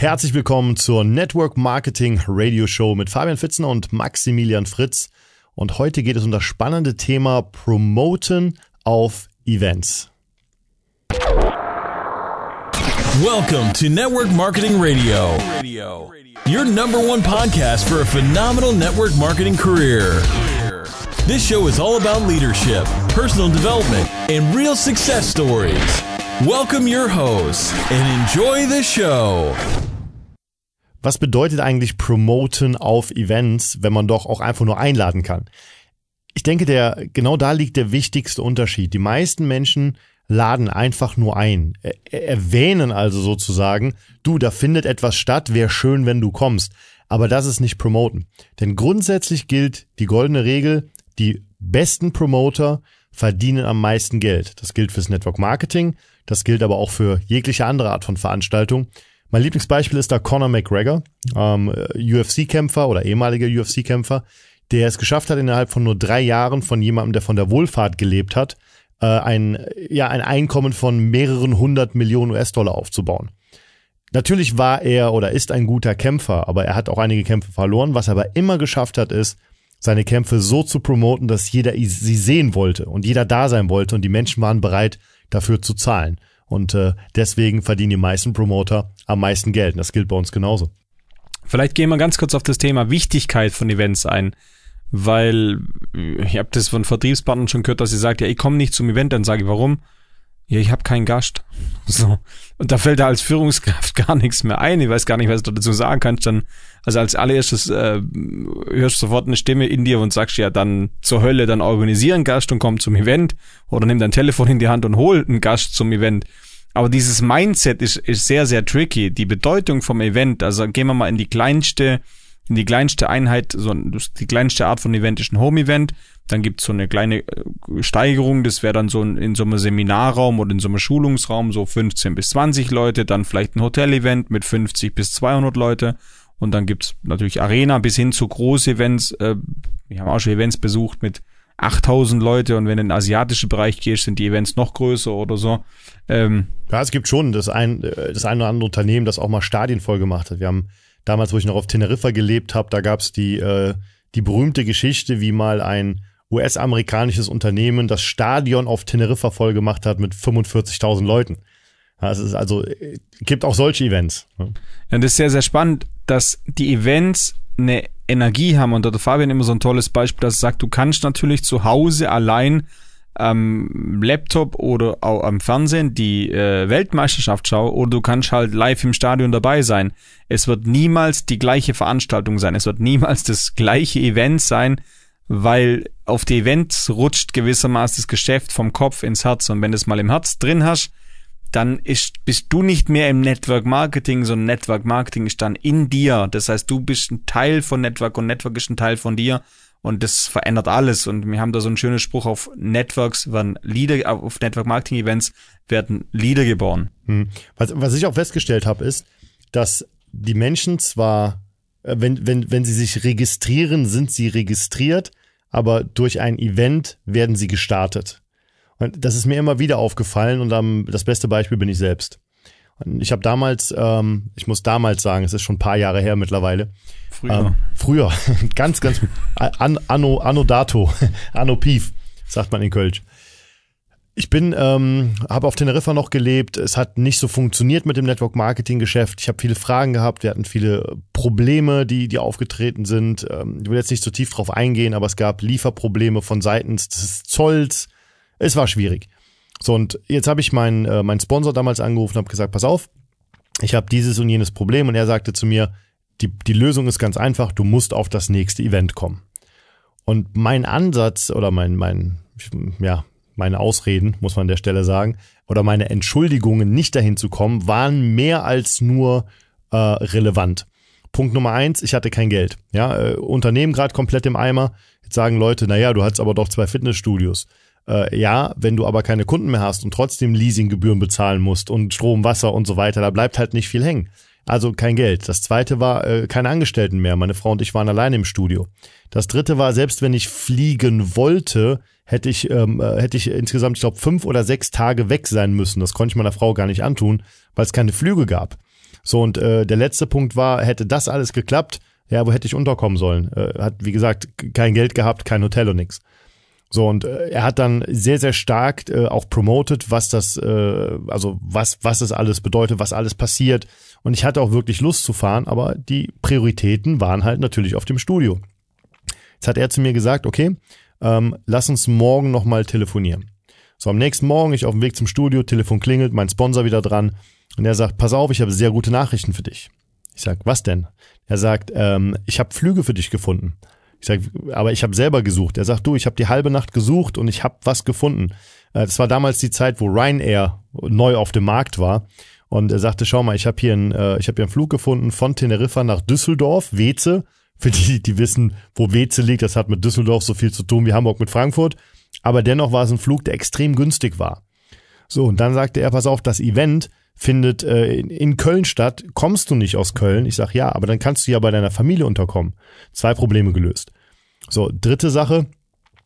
Herzlich willkommen zur Network Marketing Radio Show mit Fabian Fitzner und Maximilian Fritz. Und heute geht es um das spannende Thema Promoten auf Events. Welcome to Network Marketing Radio, your number one podcast for a phenomenal network marketing career. This show is all about leadership, personal development, and real success stories. Welcome your hosts and enjoy the show. Was bedeutet eigentlich Promoten auf Events, wenn man doch auch einfach nur einladen kann? Ich denke, der, genau da liegt der wichtigste Unterschied. Die meisten Menschen laden einfach nur ein, erwähnen also sozusagen, du, da findet etwas statt, wäre schön, wenn du kommst. Aber das ist nicht Promoten. Denn grundsätzlich gilt die goldene Regel, die besten Promoter verdienen am meisten Geld. Das gilt fürs Network Marketing, das gilt aber auch für jegliche andere Art von Veranstaltung. Mein Lieblingsbeispiel ist da Conor McGregor, ähm, UFC-Kämpfer oder ehemaliger UFC-Kämpfer, der es geschafft hat, innerhalb von nur drei Jahren von jemandem, der von der Wohlfahrt gelebt hat, äh, ein, ja, ein Einkommen von mehreren hundert Millionen US-Dollar aufzubauen. Natürlich war er oder ist ein guter Kämpfer, aber er hat auch einige Kämpfe verloren. Was er aber immer geschafft hat, ist, seine Kämpfe so zu promoten, dass jeder sie sehen wollte und jeder da sein wollte und die Menschen waren bereit, dafür zu zahlen. Und äh, deswegen verdienen die meisten Promoter am meisten Geld. Und das gilt bei uns genauso. Vielleicht gehen wir ganz kurz auf das Thema Wichtigkeit von Events ein. Weil ich habe das von Vertriebspartnern schon gehört, dass sie sagt, ja, ich komme nicht zum Event, dann sage ich, warum? Ja, ich habe keinen Gast. So. Und da fällt da als Führungskraft gar nichts mehr ein. Ich weiß gar nicht, was du dazu sagen kannst. Dann, also als allererstes äh, hörst du sofort eine Stimme in dir und sagst ja dann zur Hölle, dann organisieren Gast und komm zum Event. Oder nimm dein Telefon in die Hand und hol einen Gast zum Event. Aber dieses Mindset ist, ist sehr, sehr tricky. Die Bedeutung vom Event, also gehen wir mal in die kleinste, in die kleinste Einheit, so die kleinste Art von Event ist ein Home-Event. Dann gibt's so eine kleine äh, Steigerung, das wäre dann so in, so einem Seminarraum oder in so einem Schulungsraum so 15 bis 20 Leute, dann vielleicht ein Hotel-Event mit 50 bis 200 Leute und dann gibt's natürlich Arena bis hin zu Groß-Events. Äh, wir haben auch schon Events besucht mit 8000 Leute und wenn du in den asiatischen Bereich gehst, sind die Events noch größer oder so. Ähm, ja, es gibt schon das ein, das ein oder andere Unternehmen, das auch mal Stadien voll gemacht hat. Wir haben damals, wo ich noch auf Teneriffa gelebt habe, da gab's die, äh, die berühmte Geschichte, wie mal ein US-amerikanisches Unternehmen das Stadion auf Teneriffa voll gemacht hat mit 45.000 Leuten. es ist also, gibt auch solche Events. Ne? Ja, das ist sehr, sehr spannend, dass die Events eine Energie haben. Und da hat Fabian immer so ein tolles Beispiel, dass er sagt, du kannst natürlich zu Hause allein am Laptop oder auch am Fernsehen die äh, Weltmeisterschaft schauen oder du kannst halt live im Stadion dabei sein. Es wird niemals die gleiche Veranstaltung sein. Es wird niemals das gleiche Event sein, weil auf die Events rutscht gewissermaßen das Geschäft vom Kopf ins Herz. Und wenn du es mal im Herz drin hast, dann ist, bist du nicht mehr im Network Marketing, sondern Network Marketing ist dann in dir. Das heißt, du bist ein Teil von Network und Network ist ein Teil von dir. Und das verändert alles. Und wir haben da so einen schönen Spruch auf Networks, werden Leader, auf Network Marketing Events werden Leader geboren. Hm. Was, was ich auch festgestellt habe, ist, dass die Menschen zwar, äh, wenn, wenn, wenn sie sich registrieren, sind sie registriert, aber durch ein Event werden sie gestartet. Und das ist mir immer wieder aufgefallen und am, das beste Beispiel bin ich selbst. Und ich habe damals, ähm, ich muss damals sagen, es ist schon ein paar Jahre her mittlerweile. Früher. Ähm, früher, ganz, ganz, an, anno, anno dato, anno pief, sagt man in Kölsch. Ich bin, ähm, habe auf Teneriffa noch gelebt. Es hat nicht so funktioniert mit dem Network Marketing Geschäft. Ich habe viele Fragen gehabt. Wir hatten viele Probleme, die die aufgetreten sind. Ähm, ich will jetzt nicht so tief drauf eingehen, aber es gab Lieferprobleme von seitens des Zolls. Es war schwierig. So und jetzt habe ich meinen äh, meinen Sponsor damals angerufen und habe gesagt, pass auf, ich habe dieses und jenes Problem und er sagte zu mir, die die Lösung ist ganz einfach. Du musst auf das nächste Event kommen. Und mein Ansatz oder mein mein ja meine Ausreden, muss man an der Stelle sagen, oder meine Entschuldigungen, nicht dahin zu kommen, waren mehr als nur äh, relevant. Punkt Nummer eins, ich hatte kein Geld. Ja, äh, Unternehmen gerade komplett im Eimer. Jetzt sagen Leute, naja, du hast aber doch zwei Fitnessstudios. Äh, ja, wenn du aber keine Kunden mehr hast und trotzdem Leasinggebühren bezahlen musst und Strom, Wasser und so weiter, da bleibt halt nicht viel hängen. Also kein Geld. Das zweite war äh, keine Angestellten mehr. Meine Frau und ich waren alleine im Studio. Das dritte war, selbst wenn ich fliegen wollte, hätte ich, ähm, äh, hätte ich insgesamt, ich glaube, fünf oder sechs Tage weg sein müssen. Das konnte ich meiner Frau gar nicht antun, weil es keine Flüge gab. So, und äh, der letzte Punkt war, hätte das alles geklappt, ja, wo hätte ich unterkommen sollen? Äh, hat, wie gesagt, kein Geld gehabt, kein Hotel und nix. So, und äh, er hat dann sehr, sehr stark äh, auch promoted, was das, äh, also was, was es alles bedeutet, was alles passiert. Und ich hatte auch wirklich Lust zu fahren, aber die Prioritäten waren halt natürlich auf dem Studio. Jetzt hat er zu mir gesagt, okay, ähm, lass uns morgen nochmal telefonieren. So, am nächsten Morgen, ich auf dem Weg zum Studio, Telefon klingelt, mein Sponsor wieder dran und er sagt, pass auf, ich habe sehr gute Nachrichten für dich. Ich sag, was denn? Er sagt, ähm, ich habe Flüge für dich gefunden. Ich sage, aber ich habe selber gesucht. Er sagt, du, ich habe die halbe Nacht gesucht und ich habe was gefunden. Äh, das war damals die Zeit, wo Ryanair neu auf dem Markt war. Und er sagte, schau mal, ich habe hier, einen, äh, ich hab hier einen Flug gefunden von Teneriffa nach Düsseldorf, Weze. Für die, die wissen, wo Weze liegt, das hat mit Düsseldorf so viel zu tun wie Hamburg mit Frankfurt. Aber dennoch war es ein Flug, der extrem günstig war. So, und dann sagte er, pass auf, das Event findet äh, in, in Köln statt, kommst du nicht aus Köln? Ich sag ja, aber dann kannst du ja bei deiner Familie unterkommen. Zwei Probleme gelöst. So, dritte Sache.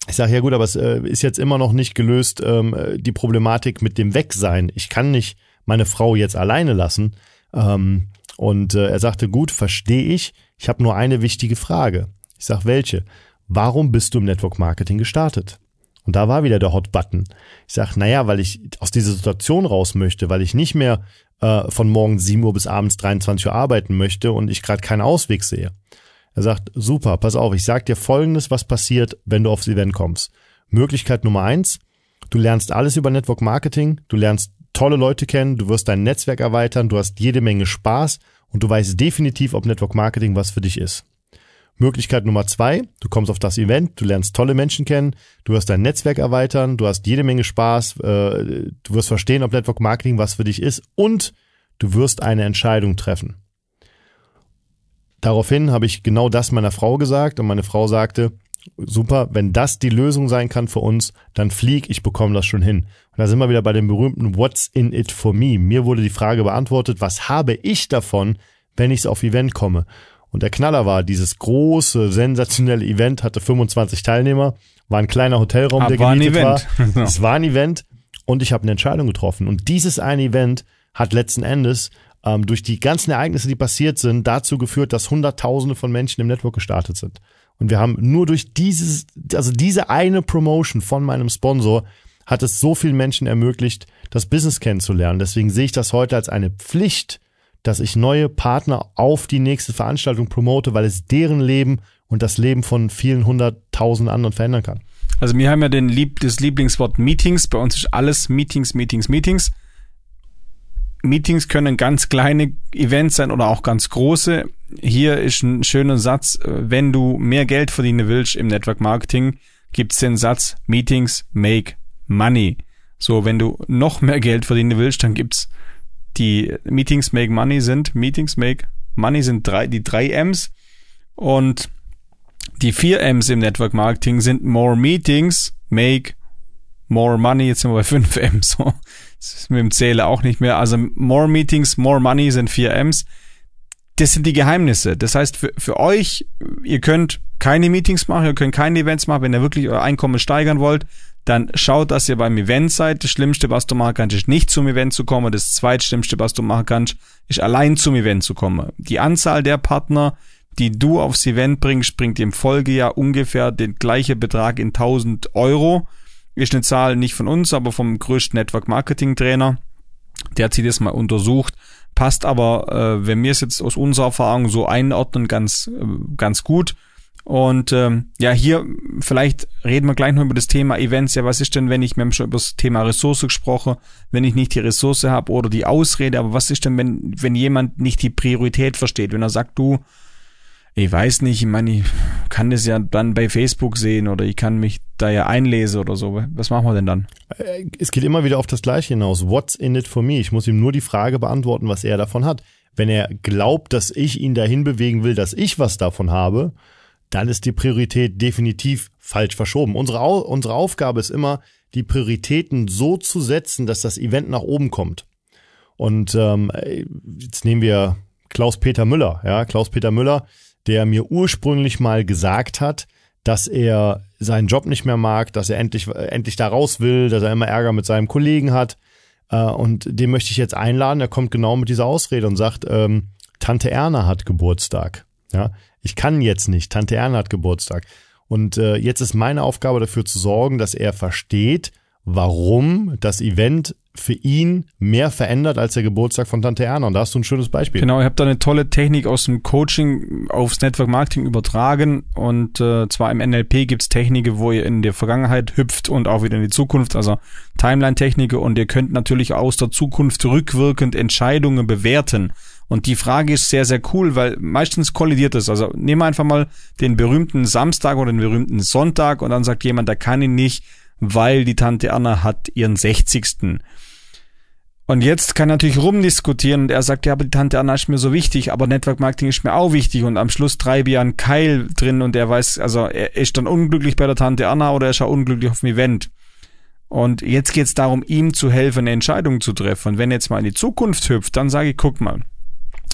Ich sage, ja gut, aber es äh, ist jetzt immer noch nicht gelöst, ähm, die Problematik mit dem Wegsein. Ich kann nicht meine Frau jetzt alleine lassen. Ähm, und äh, er sagte, gut, verstehe ich. Ich habe nur eine wichtige Frage. Ich sag, welche? Warum bist du im Network Marketing gestartet? Und da war wieder der Hot Button. Ich sag, naja, weil ich aus dieser Situation raus möchte, weil ich nicht mehr äh, von morgens 7 Uhr bis abends 23 Uhr arbeiten möchte und ich gerade keinen Ausweg sehe. Er sagt, super, pass auf, ich sag dir folgendes, was passiert, wenn du aufs Event kommst. Möglichkeit Nummer eins, du lernst alles über Network Marketing, du lernst tolle Leute kennen, du wirst dein Netzwerk erweitern, du hast jede Menge Spaß und du weißt definitiv, ob Network Marketing was für dich ist. Möglichkeit Nummer zwei, du kommst auf das Event, du lernst tolle Menschen kennen, du wirst dein Netzwerk erweitern, du hast jede Menge Spaß, äh, du wirst verstehen, ob Network Marketing was für dich ist und du wirst eine Entscheidung treffen. Daraufhin habe ich genau das meiner Frau gesagt und meine Frau sagte, super, wenn das die Lösung sein kann für uns, dann flieg, ich bekomme das schon hin. Und da sind wir wieder bei dem berühmten What's in it for me. Mir wurde die Frage beantwortet, was habe ich davon, wenn ich auf Event komme? Und der Knaller war, dieses große, sensationelle Event hatte 25 Teilnehmer, war ein kleiner Hotelraum, Aber der gemietet war. war. Es war ein Event und ich habe eine Entscheidung getroffen. Und dieses eine Event hat letzten Endes ähm, durch die ganzen Ereignisse, die passiert sind, dazu geführt, dass Hunderttausende von Menschen im Network gestartet sind. Und wir haben nur durch dieses, also diese eine Promotion von meinem Sponsor hat es so vielen Menschen ermöglicht, das Business kennenzulernen. Deswegen sehe ich das heute als eine Pflicht, dass ich neue Partner auf die nächste Veranstaltung promote, weil es deren Leben und das Leben von vielen hunderttausend anderen verändern kann. Also wir haben ja den Lieb das Lieblingswort Meetings. Bei uns ist alles Meetings, Meetings, Meetings. Meetings können ganz kleine Events sein oder auch ganz große. Hier ist ein schöner Satz, wenn du mehr Geld verdienen willst im Network Marketing, gibt's den Satz Meetings make money. So, wenn du noch mehr Geld verdienen willst, dann gibt's die Meetings make money sind, Meetings make money sind drei, die drei M's und die vier M's im Network Marketing sind more meetings make more money. Jetzt sind wir bei fünf M's. Das ist mit dem Zähler auch nicht mehr. Also more meetings, more money sind vier M's. Das sind die Geheimnisse. Das heißt, für, für euch, ihr könnt keine Meetings machen, ihr könnt keine Events machen, wenn ihr wirklich euer Einkommen steigern wollt, dann schaut, dass ihr beim Event seid. Das Schlimmste, was du machen kannst, ist nicht zum Event zu kommen. Das Zweitschlimmste, was du machen kannst, ist allein zum Event zu kommen. Die Anzahl der Partner, die du aufs Event bringst, bringt im Folgejahr ungefähr den gleichen Betrag in 1000 Euro. Ist eine Zahl nicht von uns, aber vom größten Network Marketing Trainer. Der hat sich das mal untersucht. Passt aber, äh, wenn wir es jetzt aus unserer Erfahrung so einordnen, ganz, äh, ganz gut. Und ähm, ja, hier vielleicht reden wir gleich noch über das Thema Events. Ja, was ist denn, wenn ich, wir haben schon über das Thema Ressource gesprochen, wenn ich nicht die Ressource habe oder die Ausrede, aber was ist denn, wenn, wenn jemand nicht die Priorität versteht, wenn er sagt, du, ich weiß nicht, ich meine, ich kann das ja dann bei Facebook sehen oder ich kann mich da ja einlesen oder so. Was machen wir denn dann? Es geht immer wieder auf das Gleiche hinaus. What's in it for me? Ich muss ihm nur die Frage beantworten, was er davon hat. Wenn er glaubt, dass ich ihn dahin bewegen will, dass ich was davon habe, dann ist die Priorität definitiv falsch verschoben. Unsere, unsere Aufgabe ist immer, die Prioritäten so zu setzen, dass das Event nach oben kommt. Und ähm, jetzt nehmen wir Klaus-Peter Müller. Ja, Klaus-Peter Müller, der mir ursprünglich mal gesagt hat, dass er seinen Job nicht mehr mag, dass er endlich, endlich da raus will, dass er immer Ärger mit seinem Kollegen hat. Äh, und den möchte ich jetzt einladen. Er kommt genau mit dieser Ausrede und sagt, ähm, Tante Erna hat Geburtstag. Ja, ich kann jetzt nicht. Tante Erna hat Geburtstag. Und äh, jetzt ist meine Aufgabe dafür zu sorgen, dass er versteht, warum das Event für ihn mehr verändert als der Geburtstag von Tante Erna. Und da hast du ein schönes Beispiel. Genau, ich habe da eine tolle Technik aus dem Coaching aufs Network Marketing übertragen. Und äh, zwar im NLP gibt's Techniken, wo ihr in der Vergangenheit hüpft und auch wieder in die Zukunft, also Timeline-Techniken. Und ihr könnt natürlich aus der Zukunft rückwirkend Entscheidungen bewerten. Und die Frage ist sehr, sehr cool, weil meistens kollidiert es. Also nehmen wir einfach mal den berühmten Samstag oder den berühmten Sonntag und dann sagt jemand, der kann ihn nicht, weil die Tante Anna hat ihren 60. Und jetzt kann er natürlich rumdiskutieren und er sagt, ja, aber die Tante Anna ist mir so wichtig, aber Network Marketing ist mir auch wichtig und am Schluss treibe ich einen Keil drin und er weiß, also er ist dann unglücklich bei der Tante Anna oder er ist auch unglücklich auf dem Event. Und jetzt geht es darum, ihm zu helfen, eine Entscheidung zu treffen. Und wenn er jetzt mal in die Zukunft hüpft, dann sage ich, guck mal,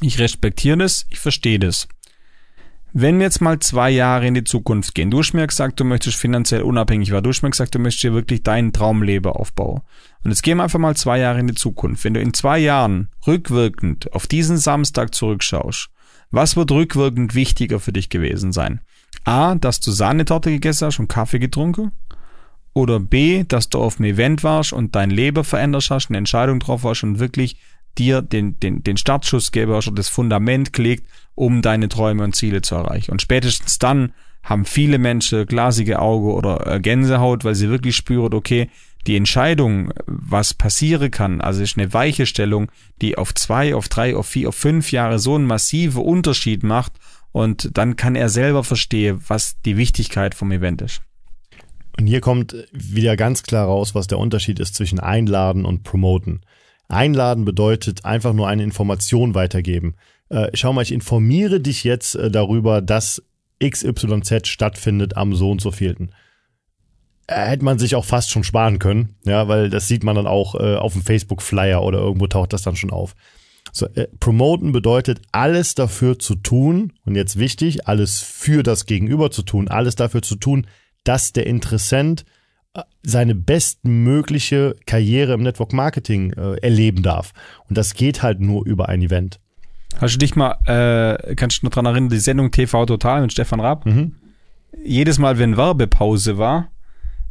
ich respektiere das, ich verstehe das. Wenn wir jetzt mal zwei Jahre in die Zukunft gehen, du hast mir gesagt, du möchtest finanziell unabhängig werden, du hast mir gesagt, du möchtest dir wirklich deinen Traumleben aufbauen. Und jetzt gehen wir einfach mal zwei Jahre in die Zukunft. Wenn du in zwei Jahren rückwirkend auf diesen Samstag zurückschaust, was wird rückwirkend wichtiger für dich gewesen sein? A, dass du Sahnetorte gegessen hast und Kaffee getrunken? Oder B, dass du auf dem Event warst und dein Leben verändert hast, eine Entscheidung drauf warst und wirklich dir den, den, den Startschuss hast oder das Fundament gelegt, um deine Träume und Ziele zu erreichen. Und spätestens dann haben viele Menschen glasige Auge oder äh, Gänsehaut, weil sie wirklich spüren, okay, die Entscheidung, was passieren kann, also ist eine weiche Stellung, die auf zwei, auf drei, auf vier, auf fünf Jahre so einen massiven Unterschied macht und dann kann er selber verstehen, was die Wichtigkeit vom Event ist. Und hier kommt wieder ganz klar raus, was der Unterschied ist zwischen Einladen und Promoten. Einladen bedeutet einfach nur eine Information weitergeben. Äh, schau mal, ich informiere dich jetzt äh, darüber, dass XYZ stattfindet am so und so vielten. Äh, hätte man sich auch fast schon sparen können, ja, weil das sieht man dann auch äh, auf dem Facebook-Flyer oder irgendwo taucht das dann schon auf. So, äh, promoten bedeutet alles dafür zu tun, und jetzt wichtig, alles für das Gegenüber zu tun, alles dafür zu tun, dass der Interessent seine bestmögliche Karriere im Network Marketing äh, erleben darf. Und das geht halt nur über ein Event. Hast du dich mal, äh, kannst du noch dran erinnern, die Sendung TV Total mit Stefan Raab? Mhm. Jedes Mal, wenn Werbepause war,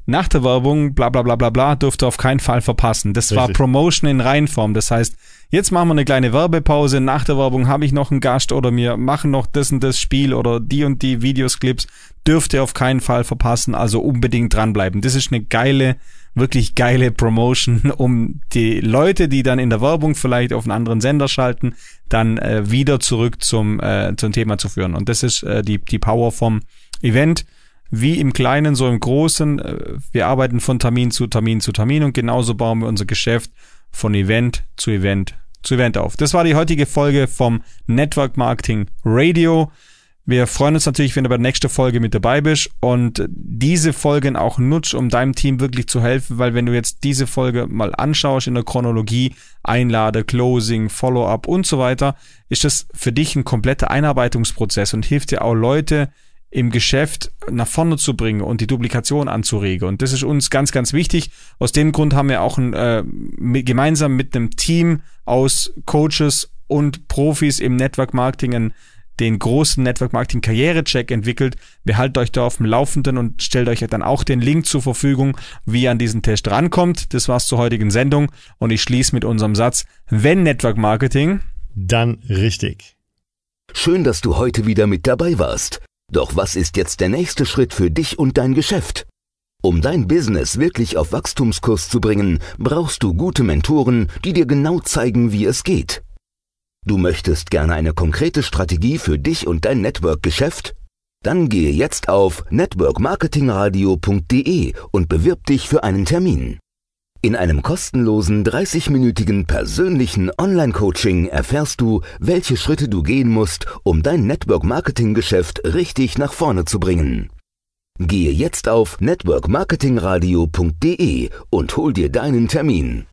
nach der Werbung, bla bla bla bla bla, durfte auf keinen Fall verpassen. Das Richtig. war Promotion in Reinform. Das heißt, jetzt machen wir eine kleine Werbepause. Nach der Werbung habe ich noch einen Gast oder wir machen noch das und das Spiel oder die und die Videosclips. Dürfte auf keinen Fall verpassen. Also unbedingt dranbleiben. Das ist eine geile, wirklich geile Promotion, um die Leute, die dann in der Werbung vielleicht auf einen anderen Sender schalten, dann äh, wieder zurück zum, äh, zum Thema zu führen. Und das ist äh, die, die Power vom Event wie im Kleinen, so im Großen. Äh, wir arbeiten von Termin zu Termin zu Termin und genauso bauen wir unser Geschäft von Event zu Event zu Event auf. Das war die heutige Folge vom Network Marketing Radio. Wir freuen uns natürlich, wenn du bei der nächsten Folge mit dabei bist und diese Folgen auch nutzt, um deinem Team wirklich zu helfen, weil wenn du jetzt diese Folge mal anschaust in der Chronologie, Einlade, Closing, Follow-up und so weiter, ist das für dich ein kompletter Einarbeitungsprozess und hilft dir auch Leute, im Geschäft nach vorne zu bringen und die Duplikation anzuregen. Und das ist uns ganz, ganz wichtig. Aus dem Grund haben wir auch ein, äh, mit, gemeinsam mit einem Team aus Coaches und Profis im Network Marketing den großen Network Marketing Karriere-Check entwickelt. Wir halten euch da auf dem Laufenden und stellt euch dann auch den Link zur Verfügung, wie ihr an diesen Test rankommt. Das war's zur heutigen Sendung und ich schließe mit unserem Satz, wenn Network Marketing, dann richtig. Schön, dass du heute wieder mit dabei warst. Doch was ist jetzt der nächste Schritt für dich und dein Geschäft? Um dein Business wirklich auf Wachstumskurs zu bringen, brauchst du gute Mentoren, die dir genau zeigen, wie es geht. Du möchtest gerne eine konkrete Strategie für dich und dein Network-Geschäft? Dann gehe jetzt auf networkmarketingradio.de und bewirb dich für einen Termin. In einem kostenlosen 30-minütigen persönlichen Online-Coaching erfährst du, welche Schritte du gehen musst, um dein Network-Marketing-Geschäft richtig nach vorne zu bringen. Gehe jetzt auf networkmarketingradio.de und hol dir deinen Termin.